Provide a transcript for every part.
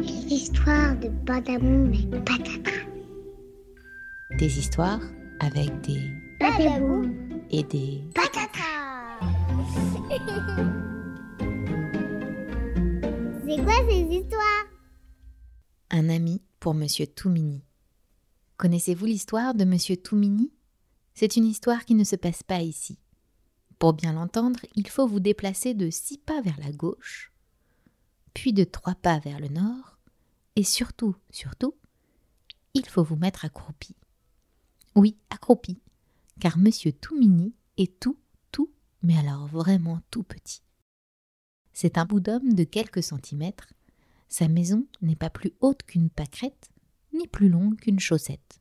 L'histoire de Badamou et Patata. Des histoires avec des Badamou et des Patata. C'est quoi ces histoires? Un ami pour Monsieur Toumini. Connaissez-vous l'histoire de Monsieur Toumini? C'est une histoire qui ne se passe pas ici. Pour bien l'entendre, il faut vous déplacer de six pas vers la gauche, puis de trois pas vers le nord, et surtout, surtout, il faut vous mettre accroupi. Oui, accroupi, car Monsieur Toumini est tout, tout, mais alors vraiment tout petit. C'est un bout d'homme de quelques centimètres. Sa maison n'est pas plus haute qu'une pâquerette, ni plus longue qu'une chaussette.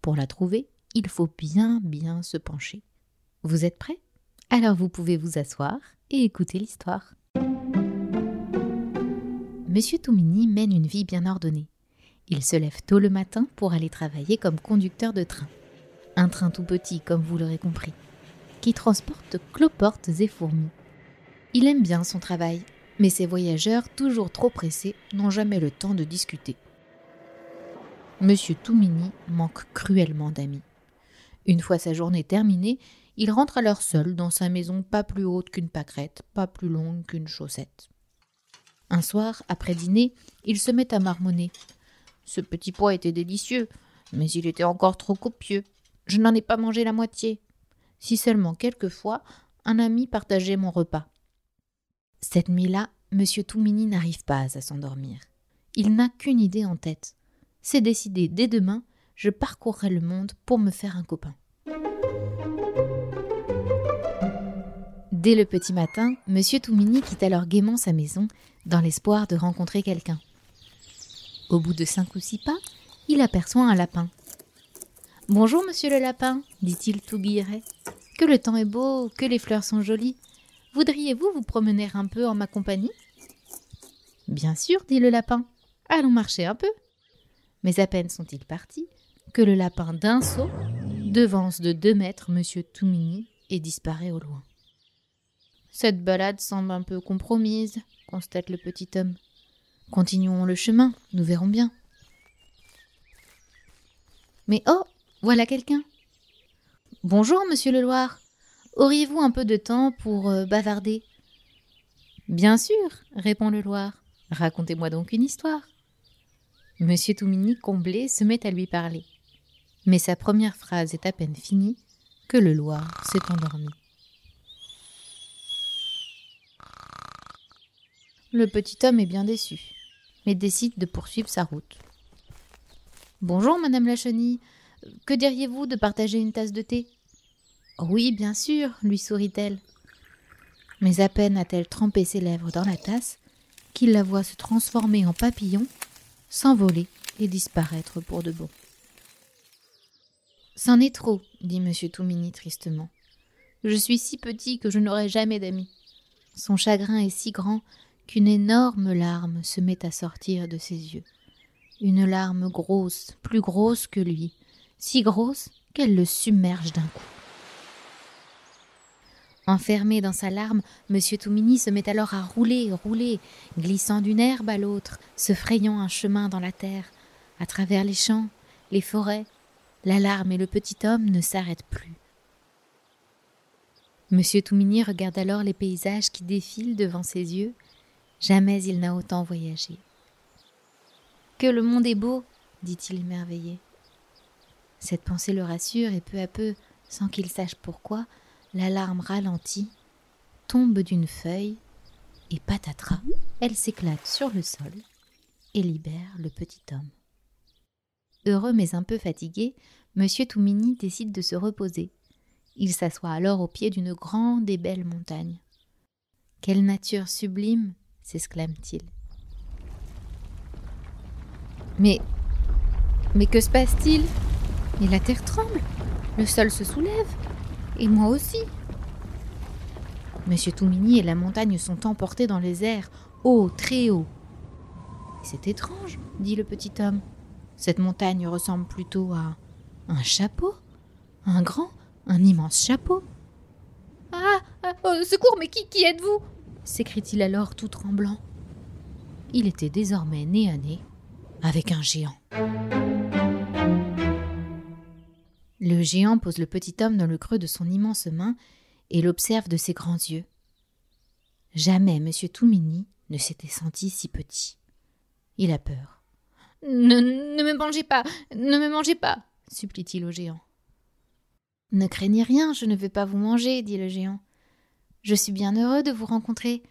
Pour la trouver, il faut bien, bien se pencher. Vous êtes prêts Alors vous pouvez vous asseoir et écouter l'histoire. Monsieur Toumini mène une vie bien ordonnée. Il se lève tôt le matin pour aller travailler comme conducteur de train. Un train tout petit, comme vous l'aurez compris, qui transporte cloportes et fourmis. Il aime bien son travail, mais ses voyageurs, toujours trop pressés, n'ont jamais le temps de discuter. Monsieur Toumini manque cruellement d'amis. Une fois sa journée terminée, il rentre alors seul dans sa maison pas plus haute qu'une pâquerette, pas plus longue qu'une chaussette. Un soir, après dîner, il se met à marmonner. Ce petit pois était délicieux, mais il était encore trop copieux. Je n'en ai pas mangé la moitié. Si seulement quelquefois un ami partageait mon repas. Cette nuit-là, Monsieur Toumini n'arrive pas à s'endormir. Il n'a qu'une idée en tête. C'est décidé dès demain, je parcourrai le monde pour me faire un copain. Dès le petit matin, Monsieur Toumini quitte alors gaiement sa maison dans l'espoir de rencontrer quelqu'un. Au bout de cinq ou six pas, il aperçoit un lapin. Bonjour, monsieur le lapin, dit-il tout guilleret. Que le temps est beau, que les fleurs sont jolies. Voudriez-vous vous promener un peu en ma compagnie? Bien sûr, dit le lapin. Allons marcher un peu. Mais à peine sont-ils partis que le lapin d'un saut devance de deux mètres monsieur Toumini et disparaît au loin. Cette balade semble un peu compromise, constate le petit homme. Continuons le chemin, nous verrons bien. Mais oh, voilà quelqu'un. Bonjour, monsieur le Loir. Auriez-vous un peu de temps pour euh, bavarder? Bien sûr, répond le Loir. Racontez-moi donc une histoire. Monsieur Toumini, comblé, se met à lui parler. Mais sa première phrase est à peine finie que le Loir s'est endormi. Le petit homme est bien déçu, mais décide de poursuivre sa route. Bonjour, madame la chenille. Que diriez-vous de partager une tasse de thé? Oui, bien sûr, lui sourit-elle. Mais à peine a-t-elle trempé ses lèvres dans la tasse qu'il la voit se transformer en papillon, s'envoler et disparaître pour de bon. C'en est trop, dit M. Toumini tristement. Je suis si petit que je n'aurai jamais d'amis. Son chagrin est si grand qu'une énorme larme se met à sortir de ses yeux. Une larme grosse, plus grosse que lui, si grosse qu'elle le submerge d'un coup. Enfermé dans sa larme, M. Toumini se met alors à rouler, rouler, glissant d'une herbe à l'autre, se frayant un chemin dans la terre, à travers les champs, les forêts. La larme et le petit homme ne s'arrêtent plus. M. Toumini regarde alors les paysages qui défilent devant ses yeux. Jamais il n'a autant voyagé. Que le monde est beau, dit-il émerveillé. Cette pensée le rassure et peu à peu, sans qu'il sache pourquoi, la larme ralentit, tombe d'une feuille, et patatras, elle s'éclate sur le sol et libère le petit homme. Heureux mais un peu fatigué, Monsieur Toumini décide de se reposer. Il s'assoit alors au pied d'une grande et belle montagne. Quelle nature sublime s'exclame-t-il. Mais. Mais que se passe-t-il? Mais la terre tremble, le sol se soulève, et moi aussi. Monsieur Toumini et la montagne sont emportés dans les airs, haut, très haut. C'est étrange, dit le petit homme. Cette montagne ressemble plutôt à un chapeau, un grand, un immense chapeau. Ah, ah oh, secours, mais qui, qui êtes-vous? S'écrie-t-il alors tout tremblant. il était désormais nez à nez avec un géant. Le géant pose le petit homme dans le creux de son immense main et l'observe de ses grands yeux. Jamais M. Toumini ne s'était senti si petit. Il a peur. Ne, ne me mangez pas, ne me mangez pas, supplie-t-il au géant. Ne craignez rien, je ne vais pas vous manger, dit le géant. Je suis bien heureux de vous rencontrer.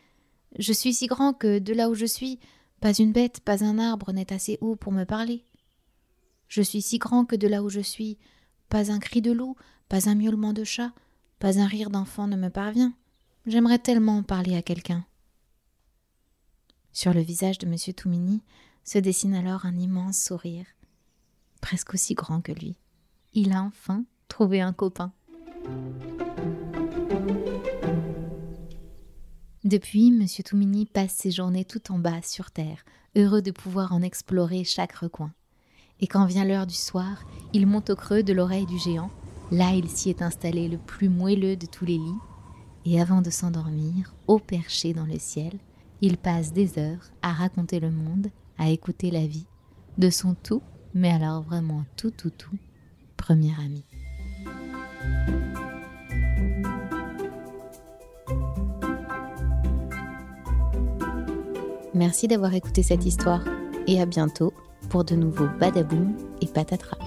Je suis si grand que, de là où je suis, pas une bête, pas un arbre n'est assez haut pour me parler. Je suis si grand que de là où je suis, pas un cri de loup, pas un miaulement de chat, pas un rire d'enfant ne me parvient. J'aimerais tellement parler à quelqu'un. Sur le visage de M. Toumini se dessine alors un immense sourire, presque aussi grand que lui. Il a enfin trouvé un copain. Depuis, M. Toumini passe ses journées tout en bas sur terre, heureux de pouvoir en explorer chaque recoin. Et quand vient l'heure du soir, il monte au creux de l'oreille du géant. Là, il s'y est installé le plus moelleux de tous les lits. Et avant de s'endormir, haut perché dans le ciel, il passe des heures à raconter le monde, à écouter la vie, de son tout, mais alors vraiment tout, tout, tout, premier ami. Merci d'avoir écouté cette histoire et à bientôt pour de nouveaux badaboum et patatras.